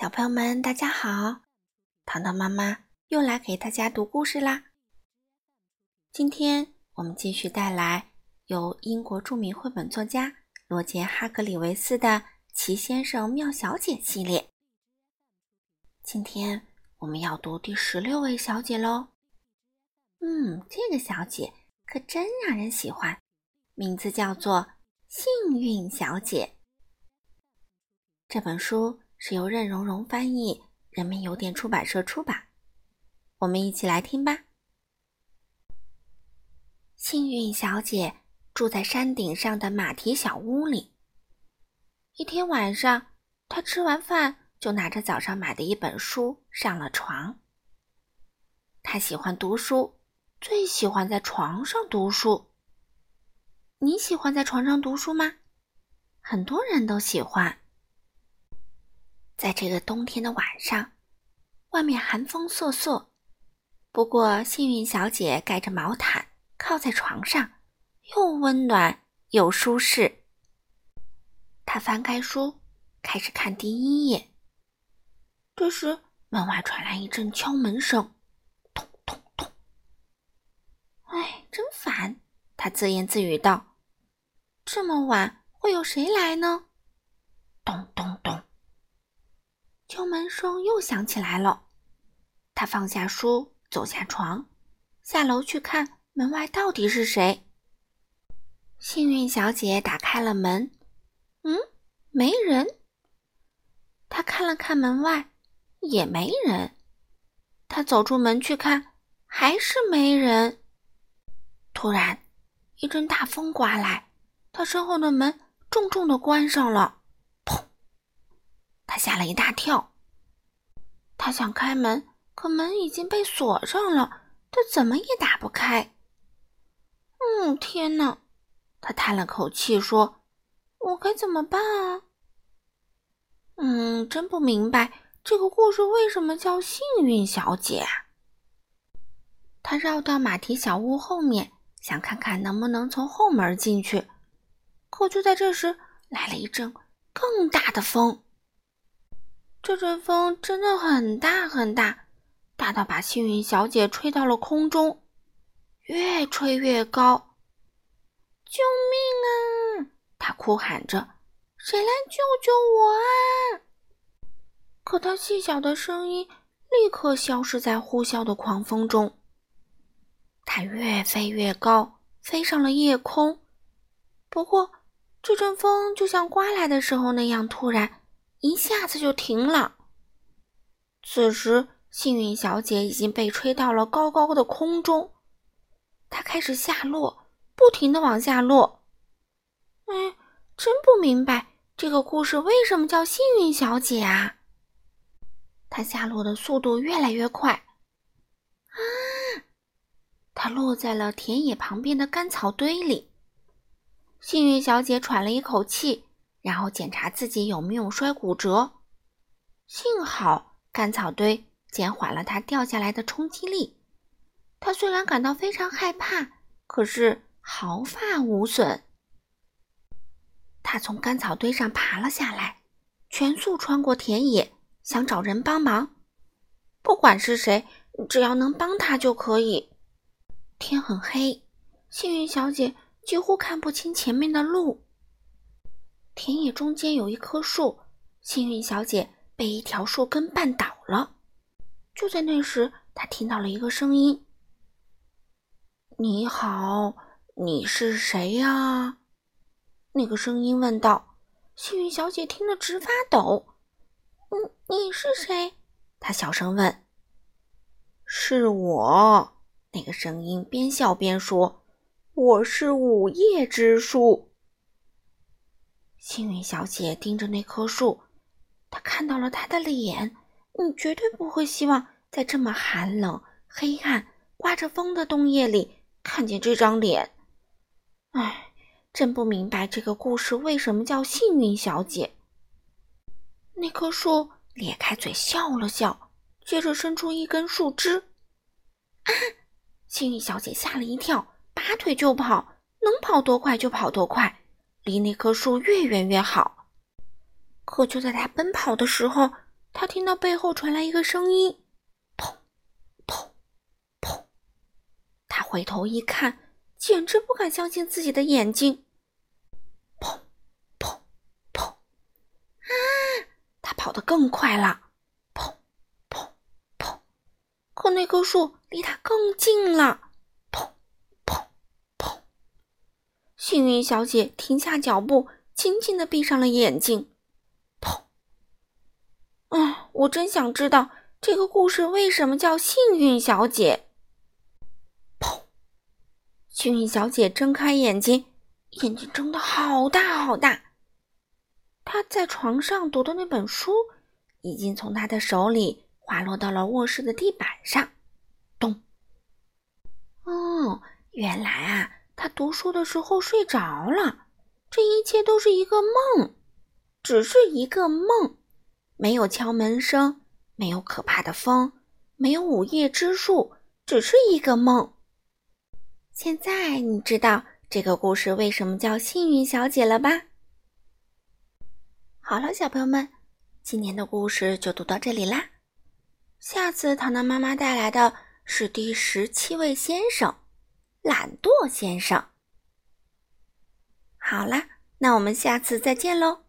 小朋友们，大家好！糖糖妈妈又来给大家读故事啦。今天我们继续带来由英国著名绘本作家罗杰·哈格里维斯的《奇先生妙小姐》系列。今天我们要读第十六位小姐喽。嗯，这个小姐可真让人喜欢，名字叫做幸运小姐。这本书。是由任溶溶翻译，人民邮电出版社出版。我们一起来听吧。幸运小姐住在山顶上的马蹄小屋里。一天晚上，她吃完饭就拿着早上买的一本书上了床。她喜欢读书，最喜欢在床上读书。你喜欢在床上读书吗？很多人都喜欢。在这个冬天的晚上，外面寒风瑟瑟。不过，幸运小姐盖着毛毯，靠在床上，又温暖又舒适。她翻开书，开始看第一页。这时，门外传来一阵敲门声，咚咚咚。哎，真烦！她自言自语道：“这么晚，会有谁来呢？”咚咚咚。敲门声又响起来了，他放下书，走下床，下楼去看门外到底是谁。幸运小姐打开了门，嗯，没人。她看了看门外，也没人。她走出门去看，还是没人。突然，一阵大风刮来，她身后的门重重的关上了。吓了一大跳，他想开门，可门已经被锁上了，他怎么也打不开。嗯，天哪！他叹了口气说：“我该怎么办啊？”嗯，真不明白这个故事为什么叫幸运小姐。他绕到马蹄小屋后面，想看看能不能从后门进去，可就在这时，来了一阵更大的风。这阵风真的很大很大，大到把幸运小姐吹到了空中，越吹越高。救命啊！她哭喊着：“谁来救救我啊！”可她细小的声音立刻消失在呼啸的狂风中。她越飞越高，飞上了夜空。不过，这阵风就像刮来的时候那样突然。一下子就停了。此时，幸运小姐已经被吹到了高高的空中，她开始下落，不停的往下落。哎，真不明白这个故事为什么叫幸运小姐啊？她下落的速度越来越快，啊！她落在了田野旁边的干草堆里。幸运小姐喘了一口气。然后检查自己有没有摔骨折，幸好干草堆减缓了他掉下来的冲击力。他虽然感到非常害怕，可是毫发无损。他从干草堆上爬了下来，全速穿过田野，想找人帮忙。不管是谁，只要能帮他就可以。天很黑，幸运小姐几乎看不清前面的路。田野中间有一棵树，幸运小姐被一条树根绊倒了。就在那时，她听到了一个声音：“你好，你是谁呀？”那个声音问道。幸运小姐听得直发抖。“你你是谁？”她小声问。“是我。”那个声音边笑边说，“我是午夜之树。”幸运小姐盯着那棵树，她看到了他的脸。你绝对不会希望在这么寒冷、黑暗、刮着风的冬夜里看见这张脸。唉，真不明白这个故事为什么叫幸运小姐。那棵树咧开嘴笑了笑，接着伸出一根树枝。啊！幸运小姐吓了一跳，拔腿就跑，能跑多快就跑多快。离那棵树越远越好。可就在他奔跑的时候，他听到背后传来一个声音：“砰，砰，砰！”他回头一看，简直不敢相信自己的眼睛。砰，砰，砰！啊！他跑得更快了。砰，砰，砰！可那棵树离他更近了。砰，砰，砰！幸运小姐停下脚步，轻轻的闭上了眼睛。砰啊，我真想知道这个故事为什么叫幸运小姐。砰！幸运小姐睁开眼睛，眼睛睁得好大好大。她在床上读的那本书，已经从她的手里滑落到了卧室的地板上。咚！哦，原来啊，他读书的时候睡着了。这一切都是一个梦，只是一个梦。没有敲门声，没有可怕的风，没有午夜之树，只是一个梦。现在你知道这个故事为什么叫幸运小姐了吧？好了，小朋友们，今天的故事就读到这里啦。下次糖糖妈妈带来的是第十七位先生——懒惰先生。好啦，那我们下次再见喽。